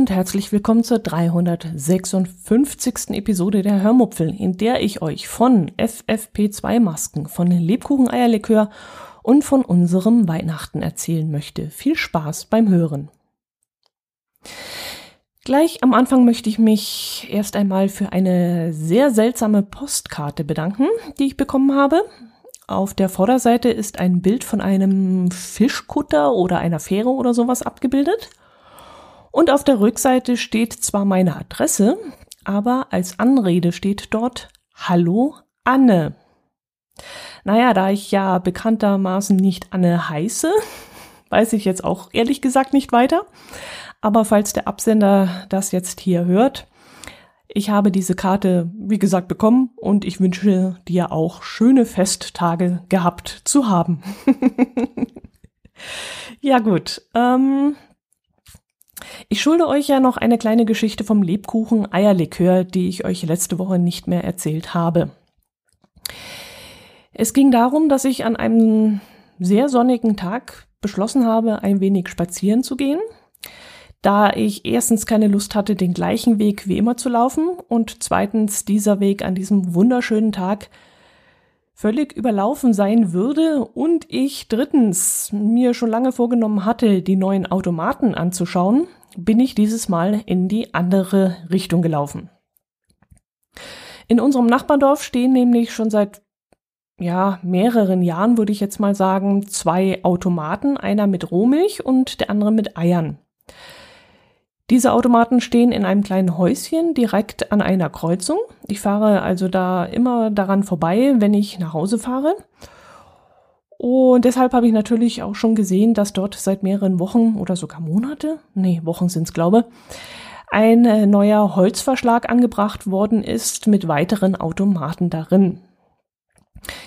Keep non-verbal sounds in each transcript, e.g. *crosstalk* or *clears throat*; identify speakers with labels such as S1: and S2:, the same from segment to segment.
S1: Und herzlich willkommen zur 356. Episode der Hörmupfel, in der ich euch von FFP2-Masken, von Lebkuchen-Eierlikör und von unserem Weihnachten erzählen möchte. Viel Spaß beim Hören. Gleich am Anfang möchte ich mich erst einmal für eine sehr seltsame Postkarte bedanken, die ich bekommen habe. Auf der Vorderseite ist ein Bild von einem Fischkutter oder einer Fähre oder sowas abgebildet. Und auf der Rückseite steht zwar meine Adresse, aber als Anrede steht dort Hallo Anne. Naja, da ich ja bekanntermaßen nicht Anne heiße, *laughs* weiß ich jetzt auch ehrlich gesagt nicht weiter. Aber falls der Absender das jetzt hier hört, ich habe diese Karte, wie gesagt, bekommen und ich wünsche dir auch schöne Festtage gehabt zu haben. *laughs* ja gut, ähm, ich schulde euch ja noch eine kleine Geschichte vom Lebkuchen Eierlikör, die ich euch letzte Woche nicht mehr erzählt habe. Es ging darum, dass ich an einem sehr sonnigen Tag beschlossen habe, ein wenig spazieren zu gehen, da ich erstens keine Lust hatte, den gleichen Weg wie immer zu laufen und zweitens dieser Weg an diesem wunderschönen Tag völlig überlaufen sein würde und ich drittens mir schon lange vorgenommen hatte, die neuen Automaten anzuschauen, bin ich dieses Mal in die andere Richtung gelaufen. In unserem Nachbardorf stehen nämlich schon seit ja, mehreren Jahren, würde ich jetzt mal sagen, zwei Automaten, einer mit Rohmilch und der andere mit Eiern. Diese Automaten stehen in einem kleinen Häuschen direkt an einer Kreuzung. Ich fahre also da immer daran vorbei, wenn ich nach Hause fahre. Und deshalb habe ich natürlich auch schon gesehen, dass dort seit mehreren Wochen oder sogar Monate, nee, Wochen sind es, glaube, ein äh, neuer Holzverschlag angebracht worden ist mit weiteren Automaten darin.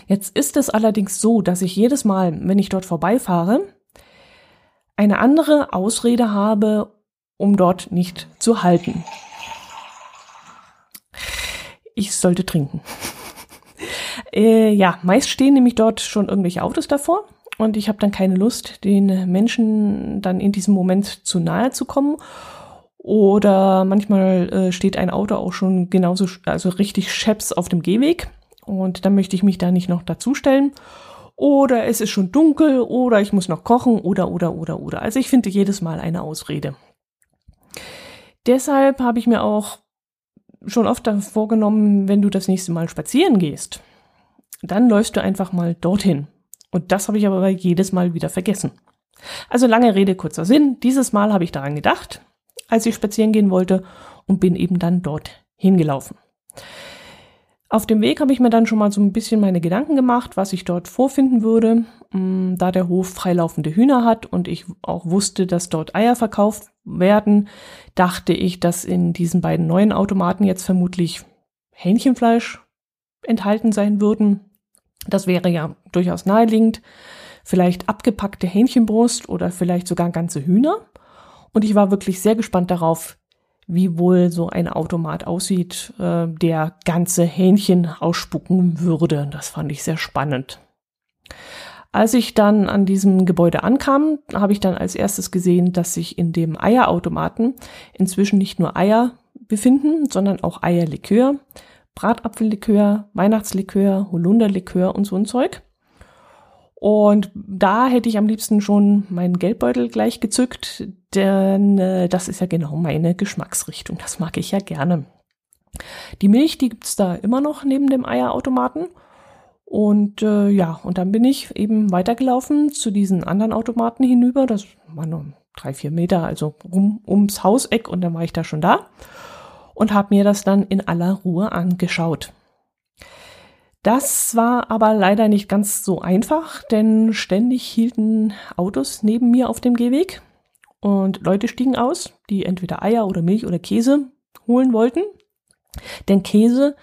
S1: Jetzt ist es allerdings so, dass ich jedes Mal, wenn ich dort vorbeifahre, eine andere Ausrede habe, um dort nicht zu halten. Ich sollte trinken. *laughs* äh, ja, meist stehen nämlich dort schon irgendwelche Autos davor und ich habe dann keine Lust, den Menschen dann in diesem Moment zu nahe zu kommen. Oder manchmal äh, steht ein Auto auch schon genauso, also richtig scheps auf dem Gehweg und dann möchte ich mich da nicht noch dazustellen. Oder es ist schon dunkel oder ich muss noch kochen oder oder oder oder. Also ich finde jedes Mal eine Ausrede. Deshalb habe ich mir auch schon oft vorgenommen, wenn du das nächste Mal spazieren gehst, dann läufst du einfach mal dorthin. Und das habe ich aber jedes Mal wieder vergessen. Also lange Rede, kurzer Sinn. Dieses Mal habe ich daran gedacht, als ich spazieren gehen wollte und bin eben dann dort hingelaufen. Auf dem Weg habe ich mir dann schon mal so ein bisschen meine Gedanken gemacht, was ich dort vorfinden würde, mm, da der Hof freilaufende Hühner hat und ich auch wusste, dass dort Eier verkauft werden, dachte ich, dass in diesen beiden neuen Automaten jetzt vermutlich Hähnchenfleisch enthalten sein würden. Das wäre ja durchaus naheliegend. Vielleicht abgepackte Hähnchenbrust oder vielleicht sogar ganze Hühner. Und ich war wirklich sehr gespannt darauf, wie wohl so ein Automat aussieht, äh, der ganze Hähnchen ausspucken würde. Das fand ich sehr spannend. Als ich dann an diesem Gebäude ankam, habe ich dann als erstes gesehen, dass sich in dem Eierautomaten inzwischen nicht nur Eier befinden, sondern auch Eierlikör, Bratapfellikör, Weihnachtslikör, Holunderlikör und so ein Zeug. Und da hätte ich am liebsten schon meinen Geldbeutel gleich gezückt, denn äh, das ist ja genau meine Geschmacksrichtung. Das mag ich ja gerne. Die Milch, die gibt's da immer noch neben dem Eierautomaten. Und äh, ja, und dann bin ich eben weitergelaufen zu diesen anderen Automaten hinüber. Das waren nur drei, vier Meter, also rum ums Hauseck und dann war ich da schon da und habe mir das dann in aller Ruhe angeschaut. Das war aber leider nicht ganz so einfach, denn ständig hielten Autos neben mir auf dem Gehweg und Leute stiegen aus, die entweder Eier oder Milch oder Käse holen wollten. Denn Käse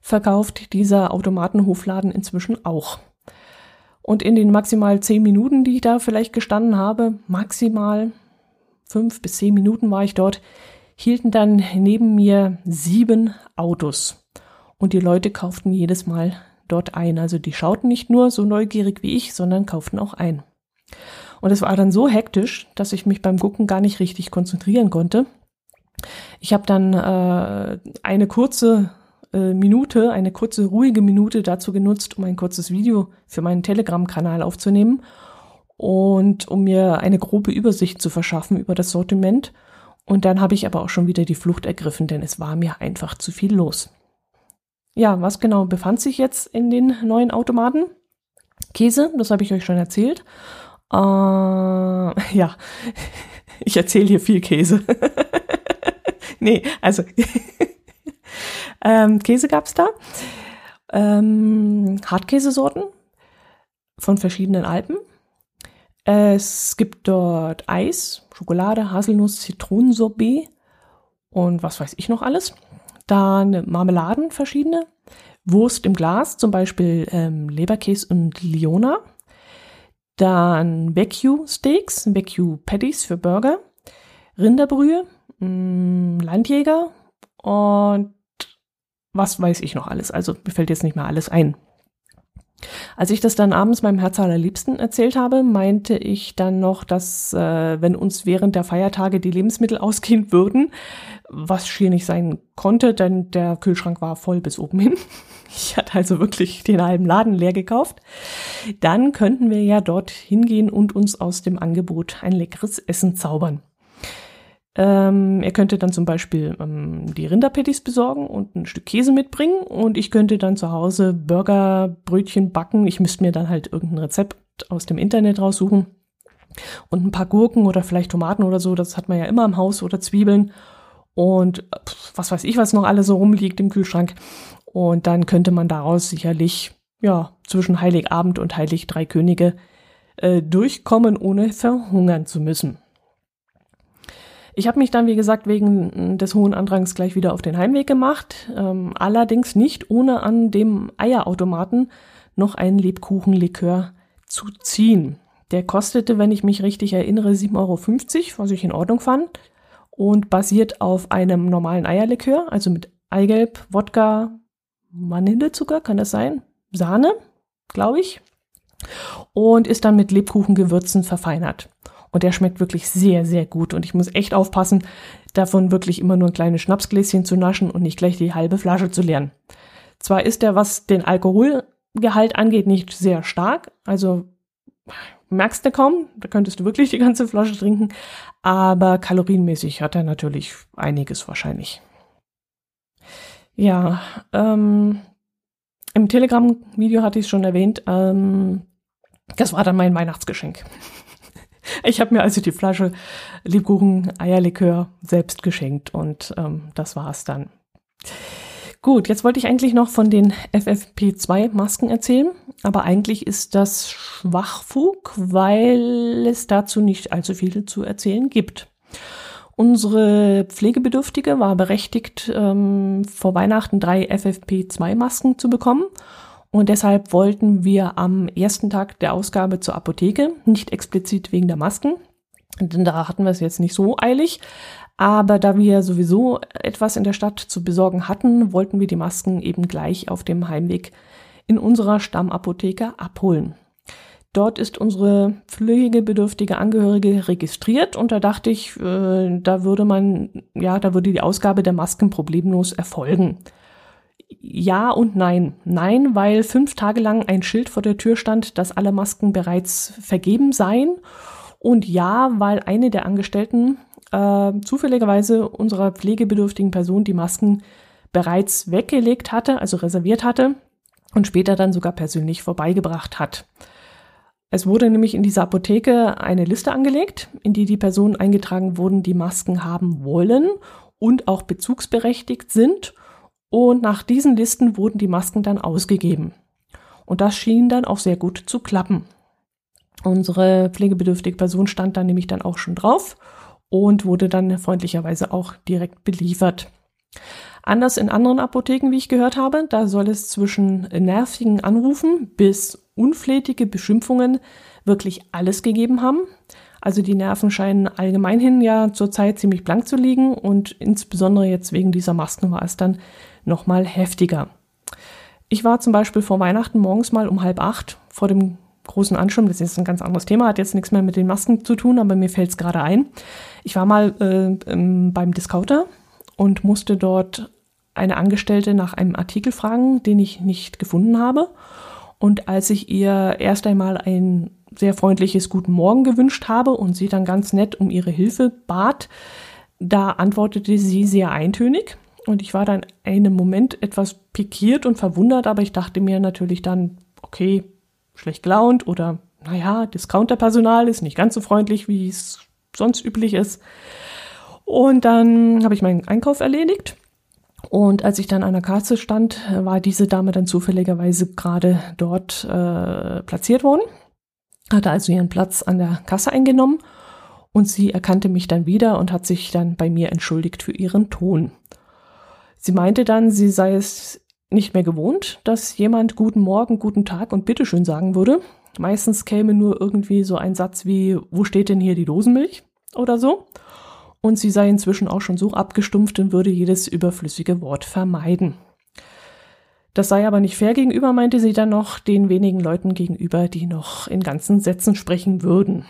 S1: verkauft dieser Automatenhofladen inzwischen auch. Und in den maximal zehn Minuten, die ich da vielleicht gestanden habe, maximal fünf bis zehn Minuten war ich dort, hielten dann neben mir sieben Autos. Und die Leute kauften jedes Mal dort ein. Also die schauten nicht nur so neugierig wie ich, sondern kauften auch ein. Und es war dann so hektisch, dass ich mich beim Gucken gar nicht richtig konzentrieren konnte. Ich habe dann äh, eine kurze äh, Minute, eine kurze ruhige Minute dazu genutzt, um ein kurzes Video für meinen Telegram-Kanal aufzunehmen und um mir eine grobe Übersicht zu verschaffen über das Sortiment. Und dann habe ich aber auch schon wieder die Flucht ergriffen, denn es war mir einfach zu viel los. Ja, was genau befand sich jetzt in den neuen Automaten? Käse, das habe ich euch schon erzählt. Äh, *laughs* ja, *laughs* ich erzähle hier viel Käse. *laughs* nee, also ähm, Käse gab's da. Ähm, Hartkäsesorten von verschiedenen Alpen. Es gibt dort Eis, Schokolade, Haselnuss, Zitronensorbet und was weiß ich noch alles. Dann Marmeladen verschiedene. Wurst im Glas, zum Beispiel ähm, Leberkäse und Liona. Dann Vecchio Steaks, Vecchio Patties für Burger. Rinderbrühe, mh, mm, Landjäger und was weiß ich noch alles. Also mir fällt jetzt nicht mehr alles ein. Als ich das dann abends meinem Herz allerliebsten erzählt habe, meinte ich dann noch, dass äh, wenn uns während der Feiertage die Lebensmittel *laughs* ausgehen würden, was schier nicht sein konnte, denn der Kühlschrank war voll bis oben hin. *laughs* Ich hatte also wirklich den halben Laden leer gekauft. Dann könnten wir ja dort hingehen und uns aus dem Angebot ein leckeres Essen zaubern. Ähm, er könnte dann zum Beispiel ähm, die Rinderpatties besorgen und ein Stück Käse mitbringen und ich könnte dann zu Hause Burgerbrötchen backen. Ich müsste mir dann halt irgendein Rezept aus dem Internet raussuchen und ein paar Gurken oder vielleicht Tomaten oder so. Das hat man ja immer im Haus oder Zwiebeln und was weiß ich, was noch alles so rumliegt im Kühlschrank. Und dann könnte man daraus sicherlich ja zwischen Heiligabend und Heilig Drei Könige äh, durchkommen, ohne verhungern zu müssen. Ich habe mich dann, wie gesagt, wegen des hohen Andrangs gleich wieder auf den Heimweg gemacht, ähm, allerdings nicht ohne an dem Eierautomaten noch einen Lebkuchenlikör zu ziehen. Der kostete, wenn ich mich richtig erinnere, 7,50 Euro, was ich in Ordnung fand und basiert auf einem normalen Eierlikör, also mit Eigelb, Wodka, Vanillezucker, kann das sein? Sahne, glaube ich. Und ist dann mit Lebkuchengewürzen verfeinert. Und der schmeckt wirklich sehr, sehr gut. Und ich muss echt aufpassen, davon wirklich immer nur ein kleines Schnapsgläschen zu naschen und nicht gleich die halbe Flasche zu leeren. Zwar ist der, was den Alkoholgehalt angeht, nicht sehr stark. Also merkst du kaum, da könntest du wirklich die ganze Flasche trinken. Aber kalorienmäßig hat er natürlich einiges wahrscheinlich. Ja, ähm, im Telegram-Video hatte ich es schon erwähnt. Ähm, das war dann mein Weihnachtsgeschenk. Ich habe mir also die Flasche Lebkuchen Eierlikör selbst geschenkt und ähm, das war's dann. Gut, jetzt wollte ich eigentlich noch von den FFP2-Masken erzählen, aber eigentlich ist das Schwachfug, weil es dazu nicht allzu viel zu erzählen gibt. Unsere Pflegebedürftige war berechtigt, ähm, vor Weihnachten drei FFP2-Masken zu bekommen und deshalb wollten wir am ersten Tag der Ausgabe zur Apotheke, nicht explizit wegen der Masken, denn da hatten wir es jetzt nicht so eilig. Aber da wir sowieso etwas in der Stadt zu besorgen hatten, wollten wir die Masken eben gleich auf dem Heimweg in unserer Stammapotheke abholen. Dort ist unsere pflegebedürftige Angehörige registriert und da dachte ich, äh, da würde man, ja, da würde die Ausgabe der Masken problemlos erfolgen. Ja und nein. Nein, weil fünf Tage lang ein Schild vor der Tür stand, dass alle Masken bereits vergeben seien. Und ja, weil eine der Angestellten äh, zufälligerweise unserer pflegebedürftigen Person die Masken bereits weggelegt hatte, also reserviert hatte und später dann sogar persönlich vorbeigebracht hat. Es wurde nämlich in dieser Apotheke eine Liste angelegt, in die die Personen eingetragen wurden, die Masken haben wollen und auch bezugsberechtigt sind und nach diesen Listen wurden die Masken dann ausgegeben. Und das schien dann auch sehr gut zu klappen. Unsere pflegebedürftige Person stand dann nämlich dann auch schon drauf und wurde dann freundlicherweise auch direkt beliefert. Anders in anderen Apotheken, wie ich gehört habe, da soll es zwischen nervigen Anrufen bis unflätige Beschimpfungen wirklich alles gegeben haben. Also die Nerven scheinen allgemeinhin ja zurzeit ziemlich blank zu liegen und insbesondere jetzt wegen dieser Masken war es dann nochmal heftiger. Ich war zum Beispiel vor Weihnachten morgens mal um halb acht vor dem großen Ansturm. Das ist ein ganz anderes Thema, hat jetzt nichts mehr mit den Masken zu tun, aber mir fällt es gerade ein. Ich war mal äh, beim Discounter und musste dort eine Angestellte nach einem Artikel fragen, den ich nicht gefunden habe. Und als ich ihr erst einmal ein sehr freundliches Guten Morgen gewünscht habe und sie dann ganz nett um ihre Hilfe bat, da antwortete sie sehr eintönig. Und ich war dann einen Moment etwas pikiert und verwundert, aber ich dachte mir natürlich dann, okay, schlecht gelaunt oder naja, Discounterpersonal ist nicht ganz so freundlich, wie es sonst üblich ist. Und dann habe ich meinen Einkauf erledigt. Und als ich dann an der Kasse stand, war diese Dame dann zufälligerweise gerade dort äh, platziert worden, hatte also ihren Platz an der Kasse eingenommen und sie erkannte mich dann wieder und hat sich dann bei mir entschuldigt für ihren Ton. Sie meinte dann, sie sei es nicht mehr gewohnt, dass jemand guten Morgen, guten Tag und bitteschön sagen würde. Meistens käme nur irgendwie so ein Satz wie, wo steht denn hier die Dosenmilch oder so. Und sie sei inzwischen auch schon so abgestumpft und würde jedes überflüssige Wort vermeiden. Das sei aber nicht fair gegenüber, meinte sie dann noch, den wenigen Leuten gegenüber, die noch in ganzen Sätzen sprechen würden.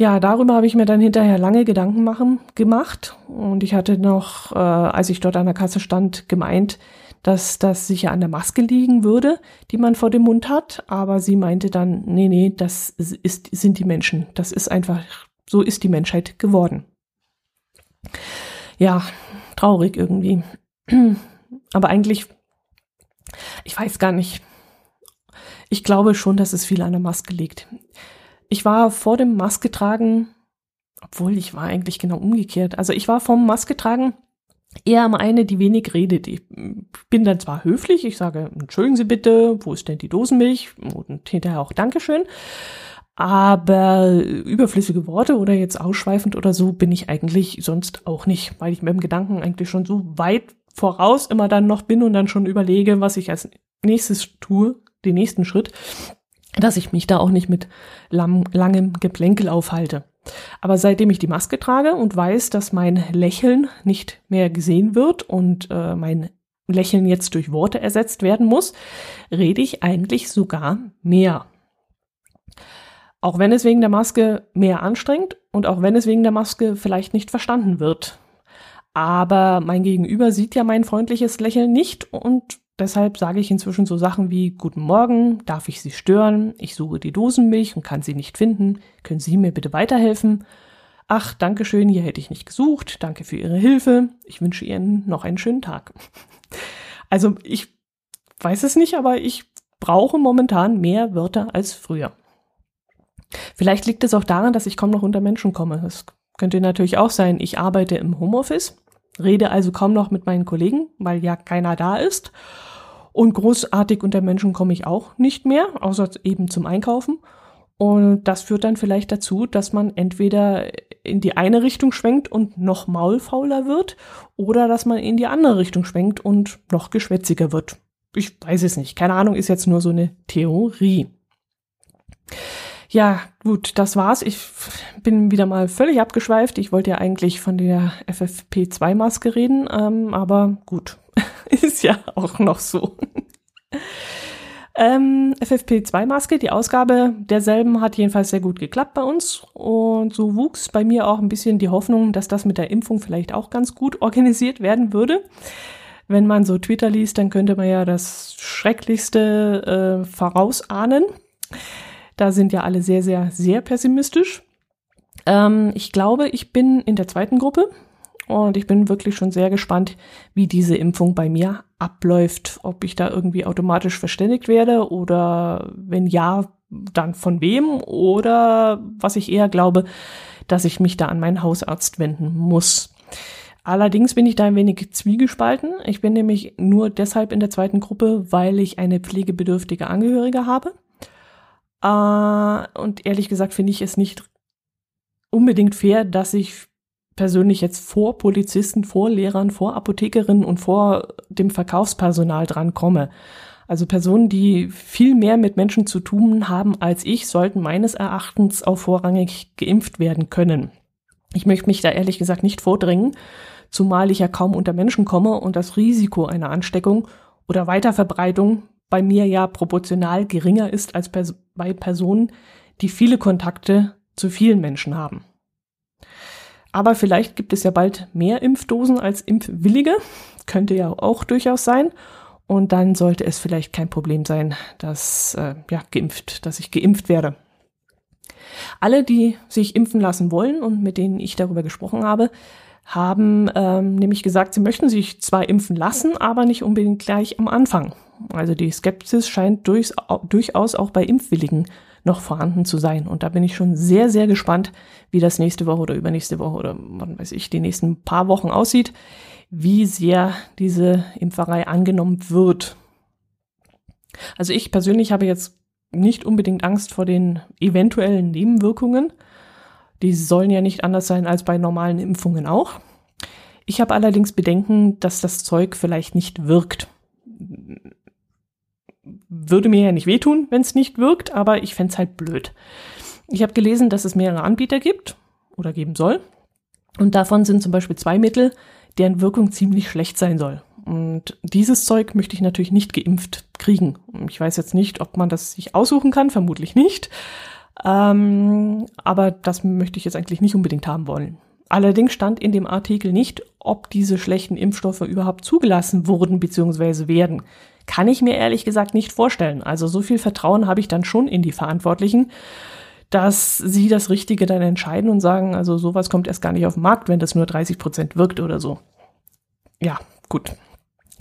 S1: Ja, darüber habe ich mir dann hinterher lange Gedanken machen, gemacht. Und ich hatte noch, äh, als ich dort an der Kasse stand, gemeint, dass das sicher an der Maske liegen würde, die man vor dem Mund hat. Aber sie meinte dann, nee, nee, das ist, sind die Menschen. Das ist einfach, so ist die Menschheit geworden. Ja, traurig irgendwie. *clears throat* Aber eigentlich, ich weiß gar nicht. Ich glaube schon, dass es viel an der Maske liegt. Ich war vor dem Maske tragen, obwohl ich war eigentlich genau umgekehrt. Also ich war vom Maske tragen eher mal eine, die wenig redet. Ich bin dann zwar höflich, ich sage, entschuldigen Sie bitte, wo ist denn die Dosenmilch? Und hinterher auch Dankeschön. Aber überflüssige Worte oder jetzt ausschweifend oder so bin ich eigentlich sonst auch nicht, weil ich mit dem Gedanken eigentlich schon so weit voraus immer dann noch bin und dann schon überlege, was ich als nächstes tue, den nächsten Schritt, dass ich mich da auch nicht mit lang, langem Geplänkel aufhalte. Aber seitdem ich die Maske trage und weiß, dass mein Lächeln nicht mehr gesehen wird und äh, mein Lächeln jetzt durch Worte ersetzt werden muss, rede ich eigentlich sogar mehr. Auch wenn es wegen der Maske mehr anstrengt und auch wenn es wegen der Maske vielleicht nicht verstanden wird. Aber mein Gegenüber sieht ja mein freundliches Lächeln nicht und deshalb sage ich inzwischen so Sachen wie Guten Morgen, darf ich Sie stören? Ich suche die Dosenmilch und kann sie nicht finden. Können Sie mir bitte weiterhelfen? Ach, danke schön, hier hätte ich nicht gesucht. Danke für Ihre Hilfe. Ich wünsche Ihnen noch einen schönen Tag. *laughs* Also ich weiß es nicht, aber ich brauche momentan mehr Wörter als früher. Vielleicht liegt es auch daran, dass ich kaum noch unter Menschen komme. Das könnte natürlich auch sein, ich arbeite im Homeoffice, rede also kaum noch mit meinen Kollegen, weil ja keiner da ist. Und großartig unter Menschen komme ich auch nicht mehr, außer eben zum Einkaufen. Und das führt dann vielleicht dazu, dass man entweder in die eine Richtung schwenkt und noch maulfauler wird oder dass man in die andere Richtung schwenkt und noch geschwätziger wird. Ich weiß es nicht. Keine Ahnung, ist jetzt nur so eine Theorie. Ja, gut, das war's. Ich bin wieder mal völlig abgeschweift. Ich wollte ja eigentlich von der FFP2-Maske reden, ähm, aber gut, *laughs* ist ja auch noch so. ähm, FFP2-Maske, die Ausgabe derselben hat jedenfalls sehr gut geklappt bei uns und so wuchs bei mir auch ein bisschen die Hoffnung, dass das mit der Impfung vielleicht auch ganz gut organisiert werden würde. Wenn man so Twitter liest, dann könnte man ja das Schrecklichste äh, vorausahnen. Da sind ja alle sehr, sehr, sehr pessimistisch. Ähm, ich glaube, ich bin in der zweiten Gruppe und ich bin wirklich schon sehr gespannt, wie diese Impfung bei mir abläuft. Ob ich da irgendwie automatisch verständigt werde oder wenn ja, dann von wem oder was ich eher glaube, dass ich mich da an meinen Hausarzt wenden muss. Allerdings bin ich da ein wenig zwiegespalten. Ich bin nämlich nur deshalb in der zweiten Gruppe, weil ich eine pflegebedürftige Angehörige habe. Äh, und ehrlich gesagt finde ich es nicht unbedingt fair, dass ich persönlich jetzt vor Polizisten, vor Lehrern, vor Apothekerinnen und vor dem Verkaufspersonal dran komme. Also Personen, die viel mehr mit Menschen zu tun haben als ich, sollten meines Erachtens auch vorrangig geimpft werden können. Ich möchte mich da ehrlich gesagt nicht vordringen, zumal ich ja kaum unter Menschen komme und das Risiko einer Ansteckung oder Weiterverbreitung bei mir ja proportional geringer ist als bei Personen, die viele Kontakte zu vielen Menschen haben. Aber vielleicht gibt es ja bald mehr Impfdosen als Impfwillige. Könnte ja auch durchaus sein. Und dann sollte es vielleicht kein Problem sein, dass, äh, ja, geimpft, dass ich geimpft werde. Alle, die sich impfen lassen wollen und mit denen ich darüber gesprochen habe, haben ähm, nämlich gesagt, sie möchten sich zwar impfen lassen, aber nicht unbedingt gleich am Anfang. Also die Skepsis scheint durchs, durchaus auch bei Impfwilligen noch vorhanden zu sein. Und da bin ich schon sehr, sehr gespannt, wie das nächste Woche oder übernächste Woche oder wann weiß ich, die nächsten paar Wochen aussieht, wie sehr diese Impferei angenommen wird. Also ich persönlich habe jetzt nicht unbedingt Angst vor den eventuellen Nebenwirkungen. Die sollen ja nicht anders sein als bei normalen Impfungen auch. Ich habe allerdings Bedenken, dass das Zeug vielleicht nicht wirkt würde mir ja nicht wehtun, wenn es nicht wirkt, aber ich fände es halt blöd. Ich habe gelesen, dass es mehrere Anbieter gibt oder geben soll. Und davon sind zum Beispiel zwei Mittel, deren Wirkung ziemlich schlecht sein soll. Und dieses Zeug möchte ich natürlich nicht geimpft kriegen. Ich weiß jetzt nicht, ob man das sich aussuchen kann, vermutlich nicht. Ähm, aber das möchte ich jetzt eigentlich nicht unbedingt haben wollen. Allerdings stand in dem Artikel nicht, ob diese schlechten Impfstoffe überhaupt zugelassen wurden bzw. werden kann ich mir ehrlich gesagt nicht vorstellen. Also so viel Vertrauen habe ich dann schon in die Verantwortlichen, dass sie das Richtige dann entscheiden und sagen, also sowas kommt erst gar nicht auf den Markt, wenn das nur 30 Prozent wirkt oder so. Ja, gut.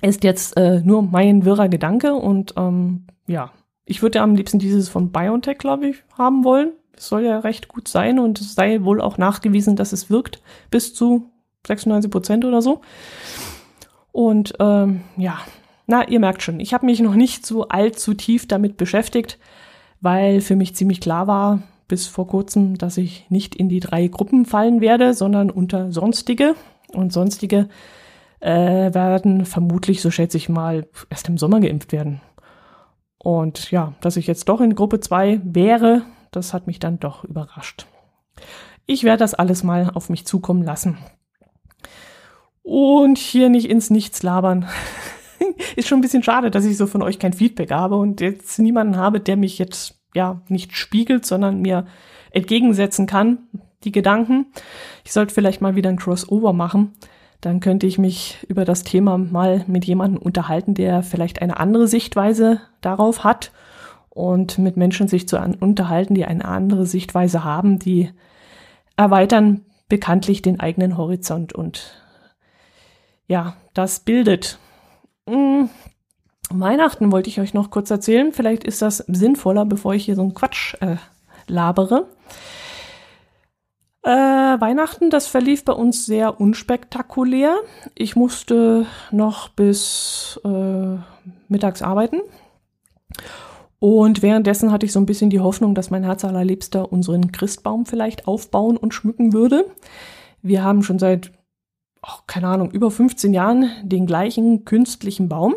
S1: Ist jetzt äh, nur mein wirrer Gedanke und ähm, ja, ich würde am liebsten dieses von BioNTech, glaube ich, haben wollen. Es soll ja recht gut sein und es sei wohl auch nachgewiesen, dass es wirkt bis zu 96 Prozent oder so. Und ähm, ja, na, ihr merkt schon, ich habe mich noch nicht so allzu tief damit beschäftigt, weil für mich ziemlich klar war bis vor kurzem, dass ich nicht in die drei Gruppen fallen werde, sondern unter sonstige. Und sonstige äh, werden vermutlich, so schätze ich mal, erst im Sommer geimpft werden. Und ja, dass ich jetzt doch in Gruppe 2 wäre, das hat mich dann doch überrascht. Ich werde das alles mal auf mich zukommen lassen. Und hier nicht ins Nichts labern. *laughs* *laughs* ist schon ein bisschen schade, dass ich so von euch kein Feedback habe und jetzt niemanden habe, der mich jetzt ja nicht spiegelt, sondern mir entgegensetzen kann, die Gedanken. Ich sollte vielleicht mal wieder ein Crossover machen. Dann könnte ich mich über das Thema mal mit jemandem unterhalten, der vielleicht eine andere Sichtweise darauf hat und mit Menschen sich zu unterhalten, die eine andere Sichtweise haben, die erweitern bekanntlich den eigenen Horizont und ja, das bildet hm, Weihnachten wollte ich euch noch kurz erzählen. Vielleicht ist das sinnvoller, bevor ich hier so einen Quatsch äh, labere. Äh, Weihnachten, das verlief bei uns sehr unspektakulär. Ich musste noch bis äh, mittags arbeiten. Und währenddessen hatte ich so ein bisschen die Hoffnung, dass mein Herz allerliebster unseren Christbaum vielleicht aufbauen und schmücken würde. Wir haben schon seit oh, keine Ahnung, über 15 Jahren den gleichen künstlichen Baum.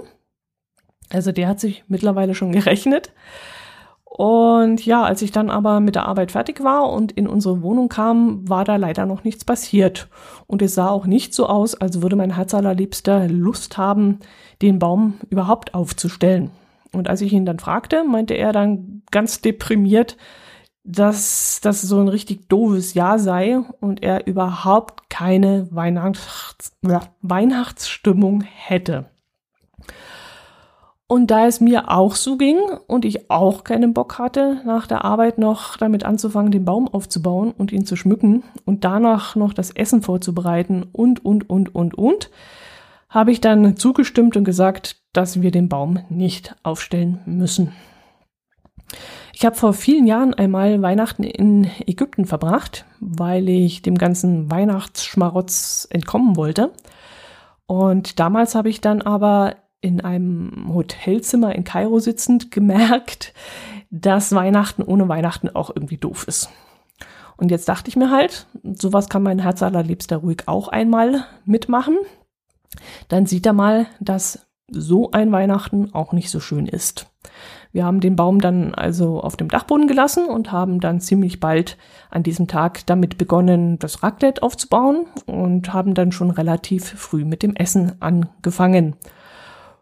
S1: Also der hat sich mittlerweile schon *laughs* gerechnet. Und ja, als ich dann aber mit der Arbeit fertig war und in unsere Wohnung kam, war da leider noch nichts passiert. Und es sah auch nicht so aus, als würde mein Herz allerliebster Lust haben, den Baum überhaupt aufzustellen. Und als ich ihn dann fragte, meinte er dann ganz deprimiert, dass das so ein richtig doofes Jahr sei und er überhaupt keine Weihnachts ja, Weihnachtsstimmung hätte. Und da es mir auch so ging und ich auch keinen Bock hatte, nach der Arbeit noch damit anzufangen, den Baum aufzubauen und ihn zu schmücken und danach noch das Essen vorzubereiten und, und, und, und, und, habe ich dann zugestimmt und gesagt, dass wir den Baum nicht aufstellen müssen. Ich habe vor vielen Jahren einmal Weihnachten in Ägypten verbracht, weil ich dem ganzen Weihnachtsschmarotz entkommen wollte. Und damals habe ich dann aber in einem Hotelzimmer in Kairo sitzend gemerkt, dass Weihnachten ohne Weihnachten auch irgendwie doof ist. Und jetzt dachte ich mir halt, sowas kann mein Herz allerliebster ruhig auch einmal mitmachen. Dann sieht er mal, dass so ein Weihnachten auch nicht so schön ist. Wir haben den Baum dann also auf dem Dachboden gelassen und haben dann ziemlich bald an diesem Tag damit begonnen, das Raclette aufzubauen und haben dann schon relativ früh mit dem Essen angefangen.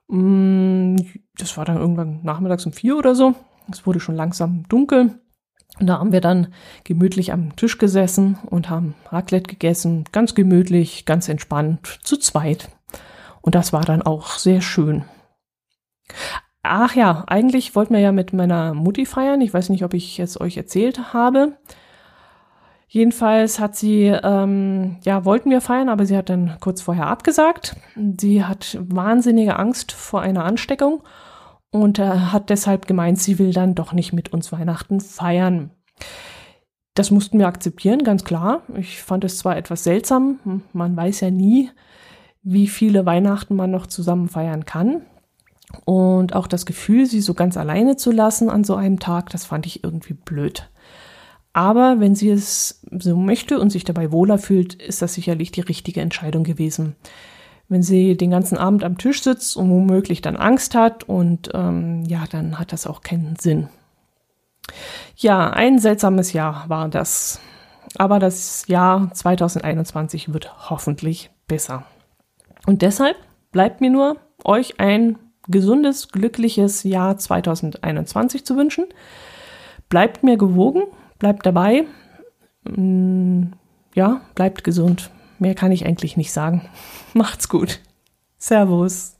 S1: Mm, das war dann irgendwann nachmittags um vier oder so. Es wurde schon langsam dunkel. Und da haben wir dann gemütlich am Tisch gesessen und haben Raclette gegessen. Ganz gemütlich, ganz entspannt, zu zweit. Und das war dann auch sehr schön. Ach ja, eigentlich wollten wir ja mit meiner Mutti feiern. Ich weiß nicht, ob ich es euch erzählt habe. Jedenfalls hat sie, ähm, ja, wollten wir feiern, aber sie hat dann kurz vorher abgesagt. Sie hat wahnsinnige Angst vor einer Ansteckung und äh, hat deshalb gemeint, sie will dann doch nicht mit uns Weihnachten feiern. Das mussten wir akzeptieren, ganz klar. Ich fand es zwar etwas seltsam, man weiß ja nie, wie viele Weihnachten man noch zusammen feiern kann. Und auch das Gefühl, sie so ganz alleine zu lassen an so einem Tag, das fand ich irgendwie blöd. Aber wenn sie es so möchte und sich dabei wohler fühlt, ist das sicherlich die richtige Entscheidung gewesen. Wenn sie den ganzen Abend am Tisch sitzt und womöglich dann Angst hat und ähm, ja, dann hat das auch keinen Sinn. Ja, ein seltsames Jahr war das. Aber das Jahr 2021 wird hoffentlich besser. Und deshalb bleibt mir nur, euch ein gesundes, glückliches Jahr 2021 zu wünschen. Bleibt mir gewogen, bleibt dabei. Mm, ja, bleibt gesund. Mehr kann ich eigentlich nicht sagen. *laughs* Macht's gut. Servus.